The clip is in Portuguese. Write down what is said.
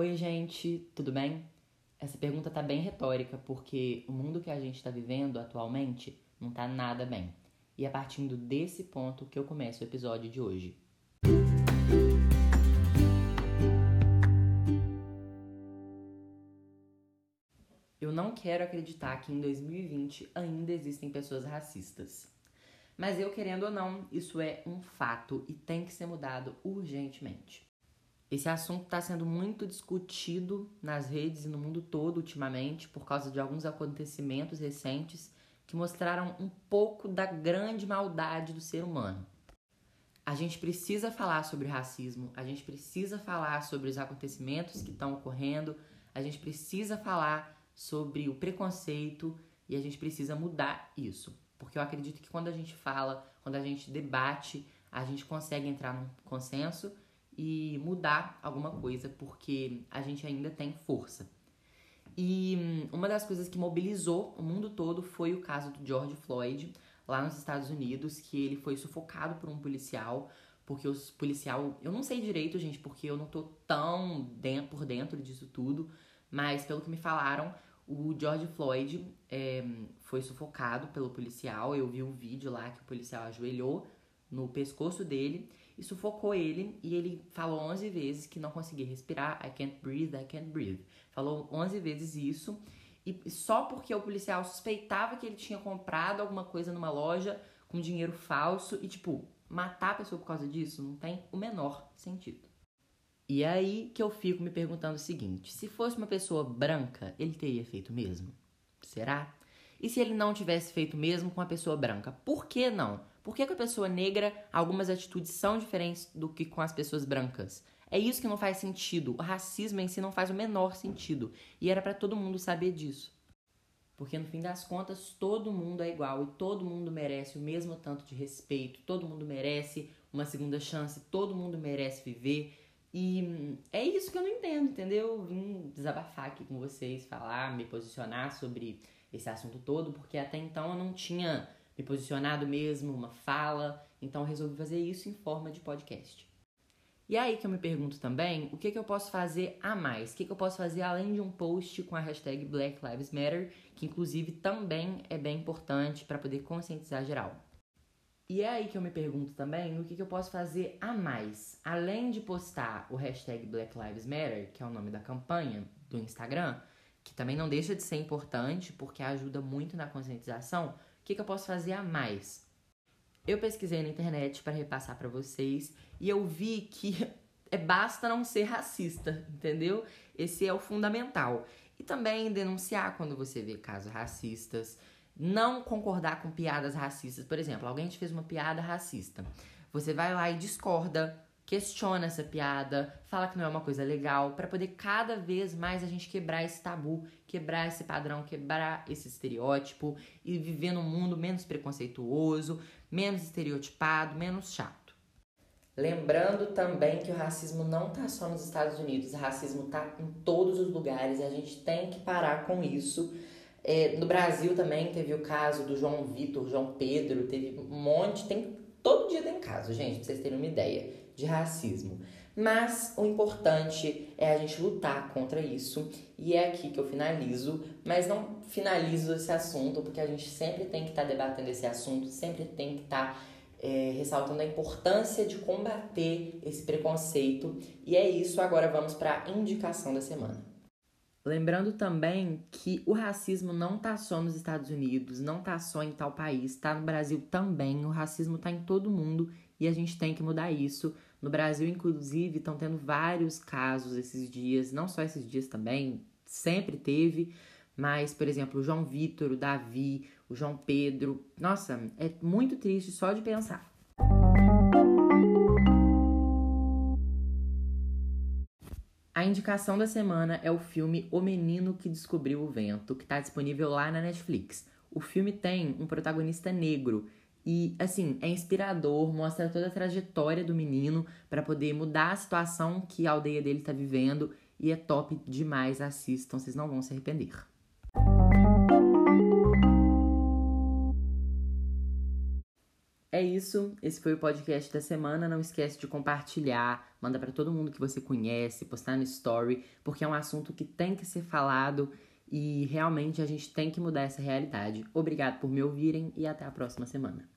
Oi, gente, tudo bem? Essa pergunta tá bem retórica porque o mundo que a gente está vivendo atualmente não tá nada bem. E é partindo desse ponto que eu começo o episódio de hoje. Eu não quero acreditar que em 2020 ainda existem pessoas racistas. Mas eu querendo ou não, isso é um fato e tem que ser mudado urgentemente. Esse assunto está sendo muito discutido nas redes e no mundo todo ultimamente por causa de alguns acontecimentos recentes que mostraram um pouco da grande maldade do ser humano. A gente precisa falar sobre racismo, a gente precisa falar sobre os acontecimentos que estão ocorrendo, a gente precisa falar sobre o preconceito e a gente precisa mudar isso. Porque eu acredito que quando a gente fala, quando a gente debate, a gente consegue entrar num consenso e mudar alguma coisa, porque a gente ainda tem força. E hum, uma das coisas que mobilizou o mundo todo foi o caso do George Floyd, lá nos Estados Unidos, que ele foi sufocado por um policial, porque o policial, eu não sei direito, gente, porque eu não tô tão por dentro disso tudo, mas pelo que me falaram, o George Floyd é, foi sufocado pelo policial. Eu vi um vídeo lá que o policial ajoelhou no pescoço dele e sufocou ele e ele falou 11 vezes que não conseguia respirar, I can't breathe, I can't breathe. Falou 11 vezes isso e só porque o policial suspeitava que ele tinha comprado alguma coisa numa loja com dinheiro falso e tipo, matar a pessoa por causa disso não tem o menor sentido. E é aí que eu fico me perguntando o seguinte: se fosse uma pessoa branca, ele teria feito mesmo? Será? E se ele não tivesse feito mesmo com a pessoa branca? Por que não? Por que com a pessoa negra algumas atitudes são diferentes do que com as pessoas brancas? É isso que não faz sentido. O racismo em si não faz o menor sentido. E era para todo mundo saber disso. Porque no fim das contas, todo mundo é igual e todo mundo merece o mesmo tanto de respeito, todo mundo merece uma segunda chance, todo mundo merece viver. E hum, é isso que eu não entendo, entendeu? Eu vim desabafar aqui com vocês, falar, me posicionar sobre esse assunto todo, porque até então eu não tinha me posicionado mesmo, uma fala, então resolvi fazer isso em forma de podcast. E aí que eu me pergunto também, o que, que eu posso fazer a mais? O que, que eu posso fazer além de um post com a hashtag Black Lives Matter, que inclusive também é bem importante para poder conscientizar geral. E é aí que eu me pergunto também o que, que eu posso fazer a mais. Além de postar o hashtag Black Lives Matter, que é o nome da campanha do Instagram, que também não deixa de ser importante porque ajuda muito na conscientização, que, que eu posso fazer a mais? Eu pesquisei na internet para repassar para vocês e eu vi que é basta não ser racista, entendeu? Esse é o fundamental. E também denunciar quando você vê casos racistas, não concordar com piadas racistas. Por exemplo, alguém te fez uma piada racista. Você vai lá e discorda, questiona essa piada, fala que não é uma coisa legal, para poder cada vez mais a gente quebrar esse tabu, quebrar esse padrão, quebrar esse estereótipo e viver num mundo menos preconceituoso, menos estereotipado, menos chato. Lembrando também que o racismo não está só nos Estados Unidos, o racismo está em todos os lugares e a gente tem que parar com isso. É, no Brasil também teve o caso do João Vitor, João Pedro, teve um monte, tem todo dia tem caso, gente, pra vocês terem uma ideia de racismo. Mas o importante é a gente lutar contra isso. E é aqui que eu finalizo, mas não finalizo esse assunto, porque a gente sempre tem que estar tá debatendo esse assunto, sempre tem que estar tá, é, ressaltando a importância de combater esse preconceito. E é isso, agora vamos para a indicação da semana. Lembrando também que o racismo não tá só nos Estados Unidos, não tá só em tal país, tá no Brasil também. O racismo tá em todo mundo e a gente tem que mudar isso. No Brasil, inclusive, estão tendo vários casos esses dias, não só esses dias também, sempre teve, mas, por exemplo, o João Vitor, o Davi, o João Pedro. Nossa, é muito triste só de pensar. A indicação da semana é o filme O Menino que Descobriu o Vento, que está disponível lá na Netflix. O filme tem um protagonista negro e, assim, é inspirador, mostra toda a trajetória do menino para poder mudar a situação que a aldeia dele está vivendo e é top demais. Assistam, vocês não vão se arrepender. É isso, esse foi o podcast da semana. Não esquece de compartilhar, manda para todo mundo que você conhece, postar no story, porque é um assunto que tem que ser falado e realmente a gente tem que mudar essa realidade. Obrigado por me ouvirem e até a próxima semana.